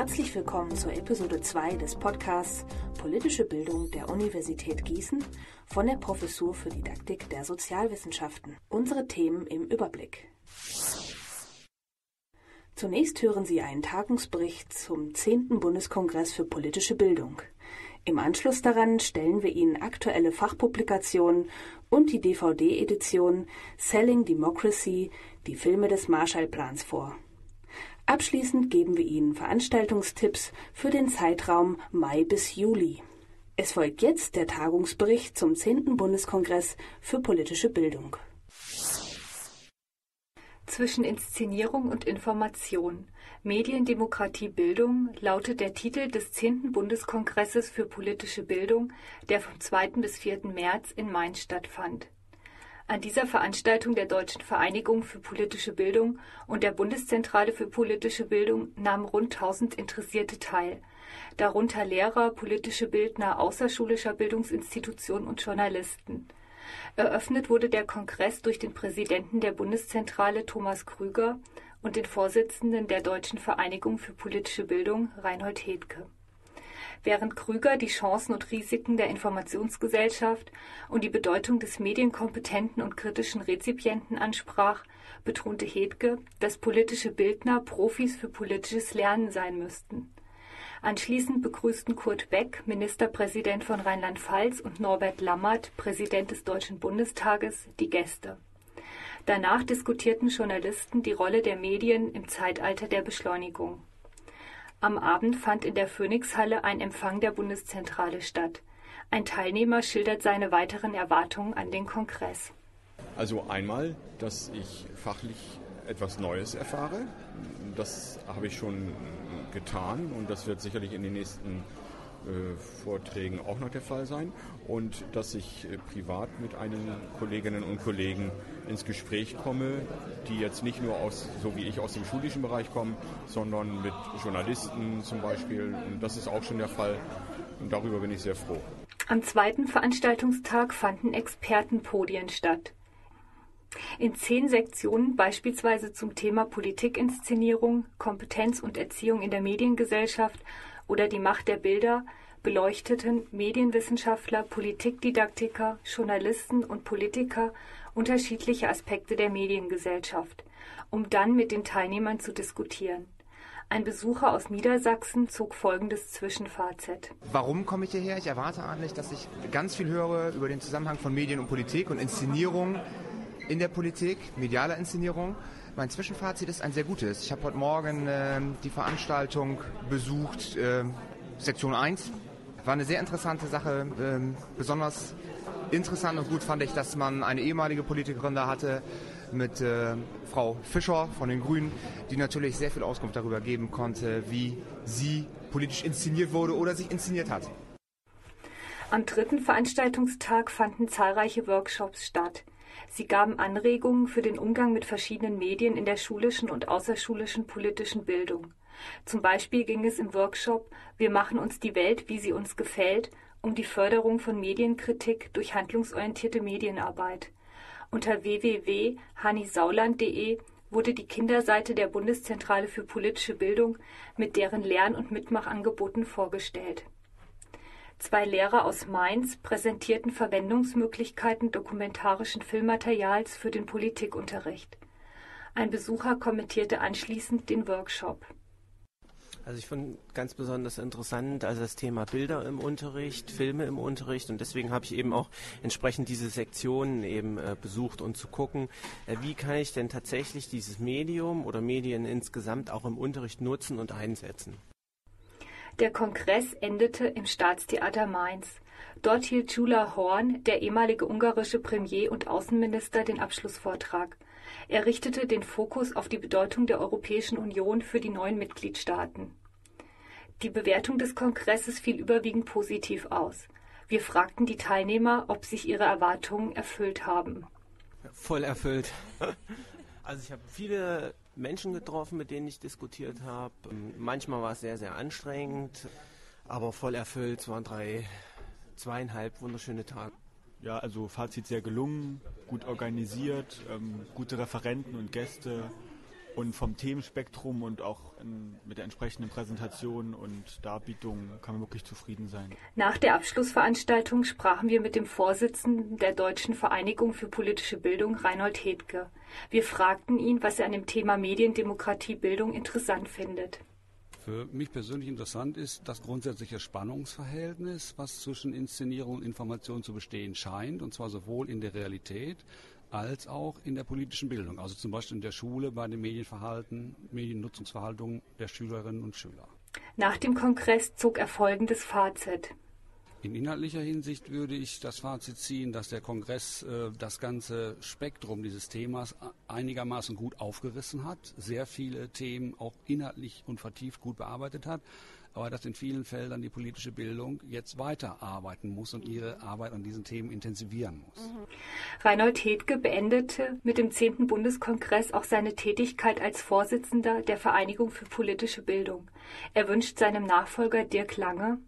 Herzlich willkommen zur Episode 2 des Podcasts Politische Bildung der Universität Gießen von der Professur für Didaktik der Sozialwissenschaften. Unsere Themen im Überblick. Zunächst hören Sie einen Tagungsbericht zum 10. Bundeskongress für politische Bildung. Im Anschluss daran stellen wir Ihnen aktuelle Fachpublikationen und die DVD-Edition Selling Democracy, die Filme des Marshallplans vor. Abschließend geben wir Ihnen Veranstaltungstipps für den Zeitraum Mai bis Juli. Es folgt jetzt der Tagungsbericht zum 10. Bundeskongress für politische Bildung. Zwischen Inszenierung und Information. Mediendemokratie Bildung lautet der Titel des 10. Bundeskongresses für politische Bildung, der vom 2. bis 4. März in Mainz stattfand. An dieser Veranstaltung der Deutschen Vereinigung für politische Bildung und der Bundeszentrale für politische Bildung nahmen rund 1000 Interessierte teil, darunter Lehrer, politische Bildner außerschulischer Bildungsinstitutionen und Journalisten. Eröffnet wurde der Kongress durch den Präsidenten der Bundeszentrale Thomas Krüger und den Vorsitzenden der Deutschen Vereinigung für politische Bildung Reinhold Hedke während Krüger die Chancen und Risiken der Informationsgesellschaft und die Bedeutung des medienkompetenten und kritischen Rezipienten ansprach, betonte Hedke, dass politische Bildner Profis für politisches Lernen sein müssten. Anschließend begrüßten Kurt Beck, Ministerpräsident von Rheinland-Pfalz, und Norbert Lammert, Präsident des Deutschen Bundestages, die Gäste. Danach diskutierten Journalisten die Rolle der Medien im Zeitalter der Beschleunigung. Am Abend fand in der Phoenixhalle ein Empfang der Bundeszentrale statt. Ein Teilnehmer schildert seine weiteren Erwartungen an den Kongress. Also einmal, dass ich fachlich etwas Neues erfahre. Das habe ich schon getan und das wird sicherlich in den nächsten Vorträgen auch noch der Fall sein und dass ich äh, privat mit einigen Kolleginnen und Kollegen ins Gespräch komme, die jetzt nicht nur aus, so wie ich aus dem schulischen Bereich kommen, sondern mit Journalisten zum Beispiel. Und das ist auch schon der Fall und darüber bin ich sehr froh. Am zweiten Veranstaltungstag fanden Expertenpodien statt. In zehn Sektionen, beispielsweise zum Thema Politikinszenierung, Kompetenz und Erziehung in der Mediengesellschaft oder die Macht der Bilder, beleuchteten Medienwissenschaftler, Politikdidaktiker, Journalisten und Politiker unterschiedliche Aspekte der Mediengesellschaft, um dann mit den Teilnehmern zu diskutieren. Ein Besucher aus Niedersachsen zog folgendes Zwischenfazit. Warum komme ich hierher? Ich erwarte eigentlich, dass ich ganz viel höre über den Zusammenhang von Medien und Politik und Inszenierung in der Politik, medialer Inszenierung. Mein Zwischenfazit ist ein sehr gutes. Ich habe heute Morgen äh, die Veranstaltung besucht, äh, Sektion 1. War eine sehr interessante Sache. Ähm, besonders interessant und gut fand ich, dass man eine ehemalige Politikerin da hatte mit äh, Frau Fischer von den Grünen, die natürlich sehr viel Auskunft darüber geben konnte, wie sie politisch inszeniert wurde oder sich inszeniert hat. Am dritten Veranstaltungstag fanden zahlreiche Workshops statt. Sie gaben Anregungen für den Umgang mit verschiedenen Medien in der schulischen und außerschulischen politischen Bildung. Zum Beispiel ging es im Workshop Wir machen uns die Welt, wie sie uns gefällt um die Förderung von Medienkritik durch handlungsorientierte Medienarbeit. Unter www.hannisauland.de wurde die Kinderseite der Bundeszentrale für politische Bildung mit deren Lern- und Mitmachangeboten vorgestellt. Zwei Lehrer aus Mainz präsentierten Verwendungsmöglichkeiten dokumentarischen Filmmaterials für den Politikunterricht. Ein Besucher kommentierte anschließend den Workshop. Also ich fand ganz besonders interessant, also das Thema Bilder im Unterricht, Filme im Unterricht und deswegen habe ich eben auch entsprechend diese Sektionen eben äh, besucht und zu gucken, äh, wie kann ich denn tatsächlich dieses Medium oder Medien insgesamt auch im Unterricht nutzen und einsetzen. Der Kongress endete im Staatstheater Mainz. Dort hielt Gyula Horn, der ehemalige ungarische Premier und Außenminister, den Abschlussvortrag. Er richtete den Fokus auf die Bedeutung der Europäischen Union für die neuen Mitgliedstaaten. Die Bewertung des Kongresses fiel überwiegend positiv aus. Wir fragten die Teilnehmer, ob sich ihre Erwartungen erfüllt haben. Voll erfüllt. Also ich habe viele Menschen getroffen, mit denen ich diskutiert habe. Manchmal war es sehr, sehr anstrengend, aber voll erfüllt. Es waren drei, zweieinhalb wunderschöne Tage. Ja, also Fazit sehr gelungen, gut organisiert, ähm, gute Referenten und Gäste Und vom Themenspektrum und auch in, mit der entsprechenden Präsentation und Darbietung kann man wirklich zufrieden sein. Nach der Abschlussveranstaltung sprachen wir mit dem Vorsitzenden der Deutschen Vereinigung für politische Bildung, Reinhold Hedke. Wir fragten ihn, was er an dem Thema Mediendemokratie Bildung interessant findet. Für mich persönlich interessant ist das grundsätzliche Spannungsverhältnis, was zwischen Inszenierung und Information zu bestehen scheint, und zwar sowohl in der Realität als auch in der politischen Bildung, also zum Beispiel in der Schule bei dem Medienverhalten, Mediennutzungsverhaltung der Schülerinnen und Schüler. Nach dem Kongress zog er folgendes Fazit. In inhaltlicher Hinsicht würde ich das Fazit ziehen, dass der Kongress äh, das ganze Spektrum dieses Themas einigermaßen gut aufgerissen hat, sehr viele Themen auch inhaltlich und vertieft gut bearbeitet hat, aber dass in vielen Feldern die politische Bildung jetzt weiterarbeiten muss und ihre Arbeit an diesen Themen intensivieren muss. Mhm. Reinhold Hedke beendete mit dem 10. Bundeskongress auch seine Tätigkeit als Vorsitzender der Vereinigung für politische Bildung. Er wünscht seinem Nachfolger Dirk Lange,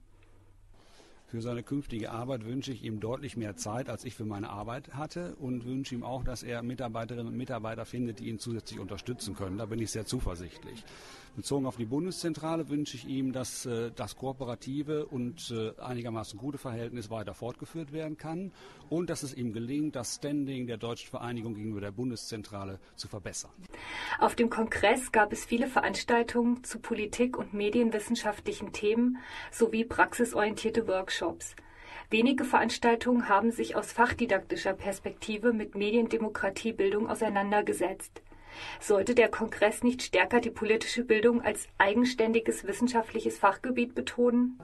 für seine künftige Arbeit wünsche ich ihm deutlich mehr Zeit, als ich für meine Arbeit hatte und wünsche ihm auch, dass er Mitarbeiterinnen und Mitarbeiter findet, die ihn zusätzlich unterstützen können. Da bin ich sehr zuversichtlich. Bezogen auf die Bundeszentrale wünsche ich ihm, dass äh, das kooperative und äh, einigermaßen gute Verhältnis weiter fortgeführt werden kann und dass es ihm gelingt, das Standing der deutschen Vereinigung gegenüber der Bundeszentrale zu verbessern. Auf dem Kongress gab es viele Veranstaltungen zu Politik und medienwissenschaftlichen Themen sowie praxisorientierte Workshops. Wenige Veranstaltungen haben sich aus fachdidaktischer Perspektive mit Mediendemokratiebildung auseinandergesetzt. Sollte der Kongress nicht stärker die politische Bildung als eigenständiges wissenschaftliches Fachgebiet betonen?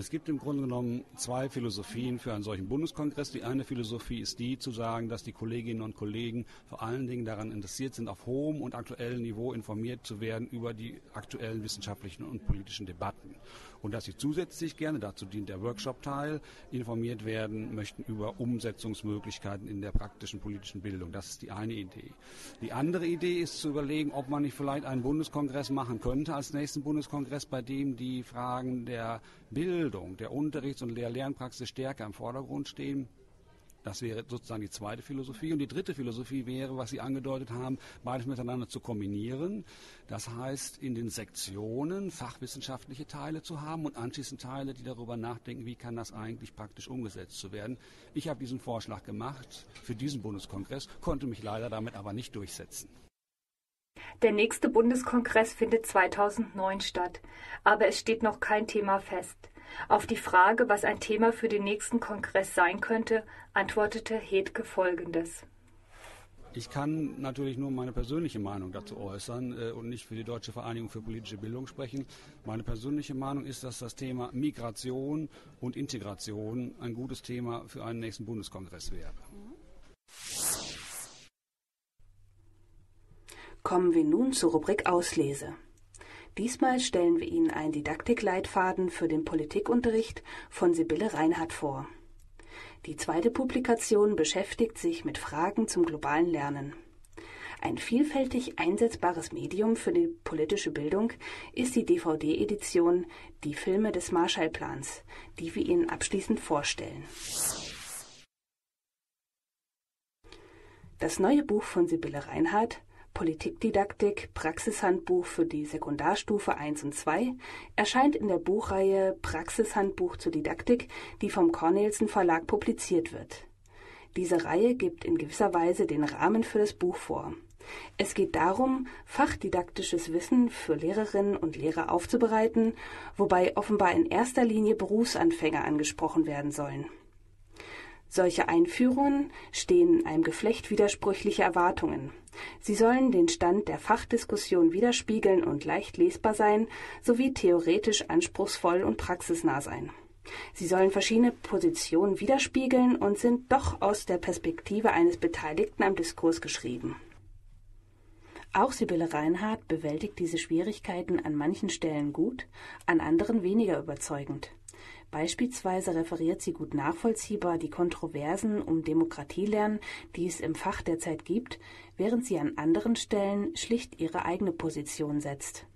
Es gibt im Grunde genommen zwei Philosophien für einen solchen Bundeskongress. Die eine Philosophie ist die, zu sagen, dass die Kolleginnen und Kollegen vor allen Dingen daran interessiert sind, auf hohem und aktuellem Niveau informiert zu werden über die aktuellen wissenschaftlichen und politischen Debatten und dass sie zusätzlich gerne, dazu dient der Workshop-Teil, informiert werden möchten über Umsetzungsmöglichkeiten in der praktischen politischen Bildung. Das ist die eine Idee. Die andere Idee ist zu überlegen, ob man nicht vielleicht einen Bundeskongress machen könnte als nächsten Bundeskongress, bei dem die Fragen der Bildung, der Unterrichts- und Lehr-Lernpraxis stärker im Vordergrund stehen das wäre sozusagen die zweite Philosophie. Und die dritte Philosophie wäre, was Sie angedeutet haben, beides miteinander zu kombinieren. Das heißt, in den Sektionen fachwissenschaftliche Teile zu haben und anschließend Teile, die darüber nachdenken, wie kann das eigentlich praktisch umgesetzt zu werden. Ich habe diesen Vorschlag gemacht für diesen Bundeskongress, konnte mich leider damit aber nicht durchsetzen. Der nächste Bundeskongress findet 2009 statt, aber es steht noch kein Thema fest. Auf die Frage, was ein Thema für den nächsten Kongress sein könnte, antwortete Hedke Folgendes. Ich kann natürlich nur meine persönliche Meinung dazu äußern äh, und nicht für die Deutsche Vereinigung für politische Bildung sprechen. Meine persönliche Meinung ist, dass das Thema Migration und Integration ein gutes Thema für einen nächsten Bundeskongress wäre. Kommen wir nun zur Rubrik Auslese. Diesmal stellen wir Ihnen einen Didaktikleitfaden für den Politikunterricht von Sibylle Reinhardt vor. Die zweite Publikation beschäftigt sich mit Fragen zum globalen Lernen. Ein vielfältig einsetzbares Medium für die politische Bildung ist die DVD-Edition Die Filme des Marshallplans, die wir Ihnen abschließend vorstellen. Das neue Buch von Sibylle Reinhardt Politikdidaktik Praxishandbuch für die Sekundarstufe 1 und 2 erscheint in der Buchreihe Praxishandbuch zur Didaktik, die vom Cornelsen Verlag publiziert wird. Diese Reihe gibt in gewisser Weise den Rahmen für das Buch vor. Es geht darum, fachdidaktisches Wissen für Lehrerinnen und Lehrer aufzubereiten, wobei offenbar in erster Linie Berufsanfänger angesprochen werden sollen. Solche Einführungen stehen einem Geflecht widersprüchlicher Erwartungen. Sie sollen den Stand der Fachdiskussion widerspiegeln und leicht lesbar sein, sowie theoretisch anspruchsvoll und praxisnah sein. Sie sollen verschiedene Positionen widerspiegeln und sind doch aus der Perspektive eines Beteiligten am Diskurs geschrieben. Auch Sibylle Reinhardt bewältigt diese Schwierigkeiten an manchen Stellen gut, an anderen weniger überzeugend. Beispielsweise referiert sie gut nachvollziehbar die Kontroversen um Demokratielernen, die es im Fach derzeit gibt, während sie an anderen Stellen schlicht ihre eigene Position setzt.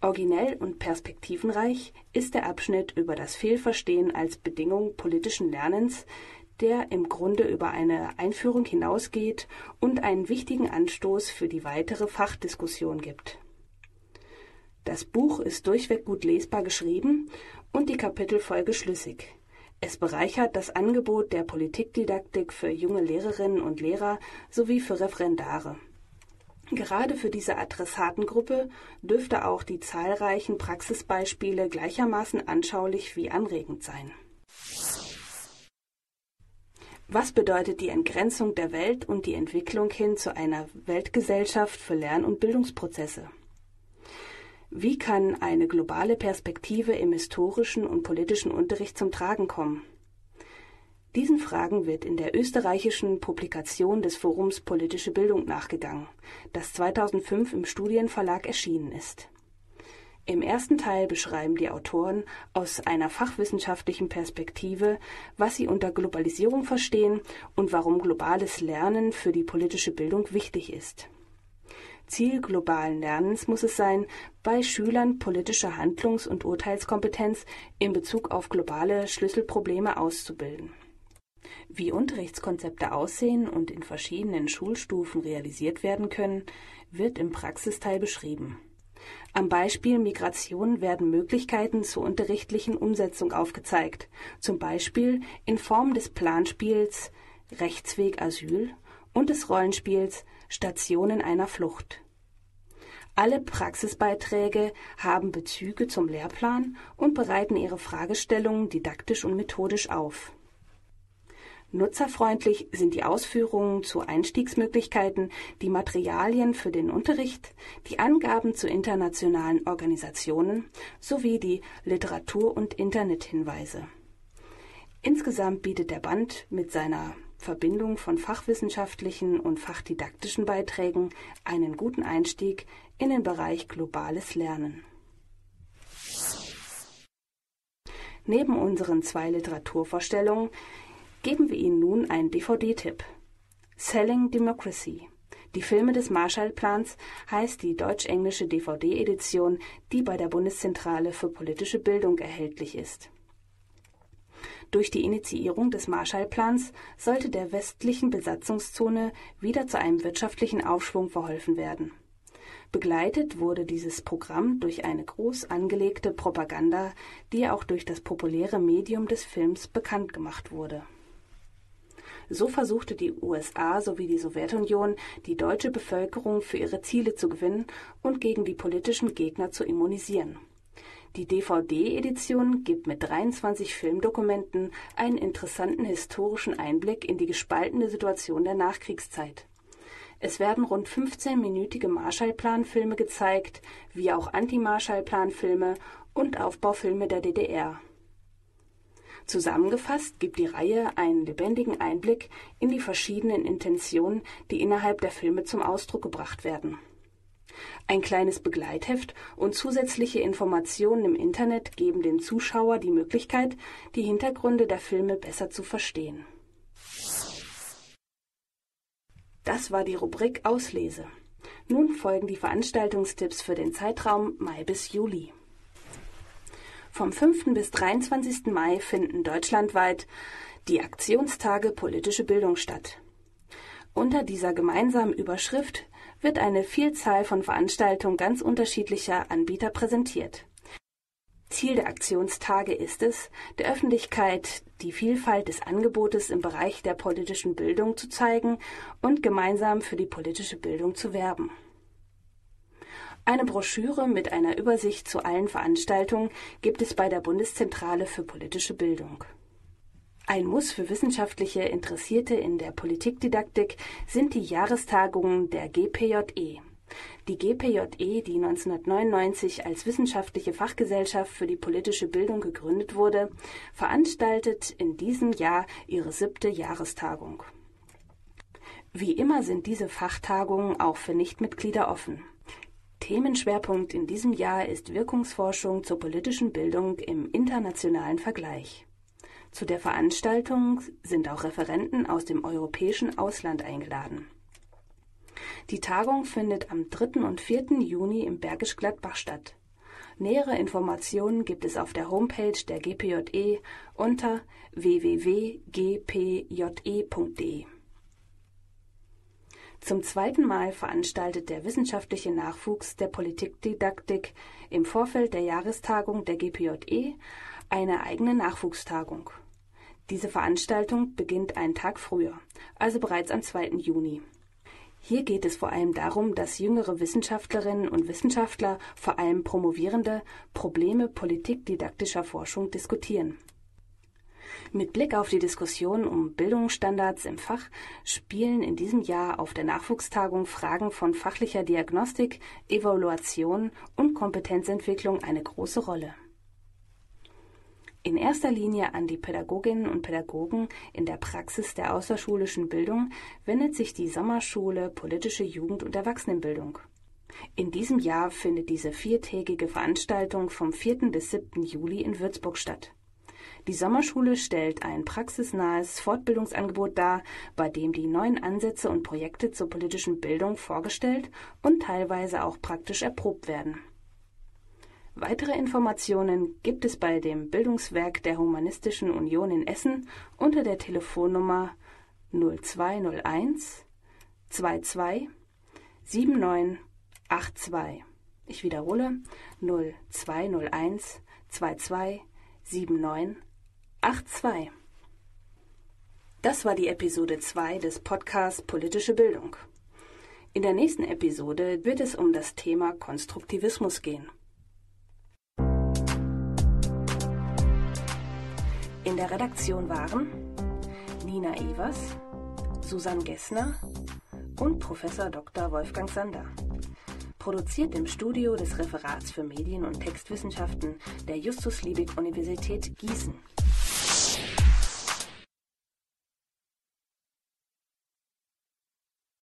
Originell und perspektivenreich ist der Abschnitt über das Fehlverstehen als Bedingung politischen Lernens, der im Grunde über eine Einführung hinausgeht und einen wichtigen Anstoß für die weitere Fachdiskussion gibt. Das Buch ist durchweg gut lesbar geschrieben und die Kapitelfolge schlüssig. Es bereichert das Angebot der Politikdidaktik für junge Lehrerinnen und Lehrer sowie für Referendare. Gerade für diese Adressatengruppe dürfte auch die zahlreichen Praxisbeispiele gleichermaßen anschaulich wie anregend sein. Was bedeutet die Entgrenzung der Welt und die Entwicklung hin zu einer Weltgesellschaft für Lern- und Bildungsprozesse? Wie kann eine globale Perspektive im historischen und politischen Unterricht zum Tragen kommen? Diesen Fragen wird in der österreichischen Publikation des Forums Politische Bildung nachgegangen, das 2005 im Studienverlag erschienen ist. Im ersten Teil beschreiben die Autoren aus einer fachwissenschaftlichen Perspektive, was sie unter Globalisierung verstehen und warum globales Lernen für die politische Bildung wichtig ist. Ziel globalen Lernens muss es sein, bei Schülern politische Handlungs- und Urteilskompetenz in Bezug auf globale Schlüsselprobleme auszubilden. Wie Unterrichtskonzepte aussehen und in verschiedenen Schulstufen realisiert werden können, wird im Praxisteil beschrieben. Am Beispiel Migration werden Möglichkeiten zur unterrichtlichen Umsetzung aufgezeigt, zum Beispiel in Form des Planspiels Rechtsweg Asyl und des Rollenspiels Stationen einer Flucht. Alle Praxisbeiträge haben Bezüge zum Lehrplan und bereiten ihre Fragestellungen didaktisch und methodisch auf. Nutzerfreundlich sind die Ausführungen zu Einstiegsmöglichkeiten, die Materialien für den Unterricht, die Angaben zu internationalen Organisationen sowie die Literatur- und Internethinweise. Insgesamt bietet der Band mit seiner Verbindung von fachwissenschaftlichen und fachdidaktischen Beiträgen einen guten Einstieg in den Bereich globales Lernen. Neben unseren zwei Literaturvorstellungen geben wir Ihnen nun einen DVD-Tipp. Selling Democracy. Die Filme des Marshallplans heißt die deutsch-englische DVD-Edition, die bei der Bundeszentrale für politische Bildung erhältlich ist. Durch die Initiierung des Marshallplans sollte der westlichen Besatzungszone wieder zu einem wirtschaftlichen Aufschwung verholfen werden. Begleitet wurde dieses Programm durch eine groß angelegte Propaganda, die auch durch das populäre Medium des Films bekannt gemacht wurde. So versuchte die USA sowie die Sowjetunion, die deutsche Bevölkerung für ihre Ziele zu gewinnen und gegen die politischen Gegner zu immunisieren. Die DVD-Edition gibt mit 23 Filmdokumenten einen interessanten historischen Einblick in die gespaltene Situation der Nachkriegszeit. Es werden rund 15-minütige Marshallplan-Filme gezeigt, wie auch Anti-Marshallplan-Filme und Aufbaufilme der DDR. Zusammengefasst gibt die Reihe einen lebendigen Einblick in die verschiedenen Intentionen, die innerhalb der Filme zum Ausdruck gebracht werden. Ein kleines Begleitheft und zusätzliche Informationen im Internet geben dem Zuschauer die Möglichkeit, die Hintergründe der Filme besser zu verstehen. Das war die Rubrik Auslese. Nun folgen die Veranstaltungstipps für den Zeitraum Mai bis Juli. Vom 5. bis 23. Mai finden deutschlandweit die Aktionstage politische Bildung statt. Unter dieser gemeinsamen Überschrift wird eine Vielzahl von Veranstaltungen ganz unterschiedlicher Anbieter präsentiert. Ziel der Aktionstage ist es, der Öffentlichkeit die Vielfalt des Angebotes im Bereich der politischen Bildung zu zeigen und gemeinsam für die politische Bildung zu werben. Eine Broschüre mit einer Übersicht zu allen Veranstaltungen gibt es bei der Bundeszentrale für politische Bildung. Ein Muss für wissenschaftliche Interessierte in der Politikdidaktik sind die Jahrestagungen der GPJE. Die GPJE, die 1999 als wissenschaftliche Fachgesellschaft für die politische Bildung gegründet wurde, veranstaltet in diesem Jahr ihre siebte Jahrestagung. Wie immer sind diese Fachtagungen auch für Nichtmitglieder offen. Themenschwerpunkt in diesem Jahr ist Wirkungsforschung zur politischen Bildung im internationalen Vergleich. Zu der Veranstaltung sind auch Referenten aus dem europäischen Ausland eingeladen. Die Tagung findet am 3. und 4. Juni im Bergisch Gladbach statt. Nähere Informationen gibt es auf der Homepage der GPJE unter www.gpje.de. Zum zweiten Mal veranstaltet der wissenschaftliche Nachwuchs der Politikdidaktik im Vorfeld der Jahrestagung der GPJE eine eigene Nachwuchstagung. Diese Veranstaltung beginnt einen Tag früher, also bereits am 2. Juni. Hier geht es vor allem darum, dass jüngere Wissenschaftlerinnen und Wissenschaftler, vor allem Promovierende, Probleme politikdidaktischer Forschung diskutieren. Mit Blick auf die Diskussion um Bildungsstandards im Fach spielen in diesem Jahr auf der Nachwuchstagung Fragen von fachlicher Diagnostik, Evaluation und Kompetenzentwicklung eine große Rolle. In erster Linie an die Pädagoginnen und Pädagogen in der Praxis der außerschulischen Bildung wendet sich die Sommerschule Politische Jugend- und Erwachsenenbildung. In diesem Jahr findet diese viertägige Veranstaltung vom 4. bis 7. Juli in Würzburg statt. Die Sommerschule stellt ein praxisnahes Fortbildungsangebot dar, bei dem die neuen Ansätze und Projekte zur politischen Bildung vorgestellt und teilweise auch praktisch erprobt werden. Weitere Informationen gibt es bei dem Bildungswerk der Humanistischen Union in Essen unter der Telefonnummer 0201 22 7982. Ich wiederhole 0201 22 7982. Das war die Episode 2 des Podcasts Politische Bildung. In der nächsten Episode wird es um das Thema Konstruktivismus gehen. In der Redaktion waren Nina Evers, Susanne Gessner und Professor Dr. Wolfgang Sander. Produziert im Studio des Referats für Medien- und Textwissenschaften der Justus Liebig Universität Gießen.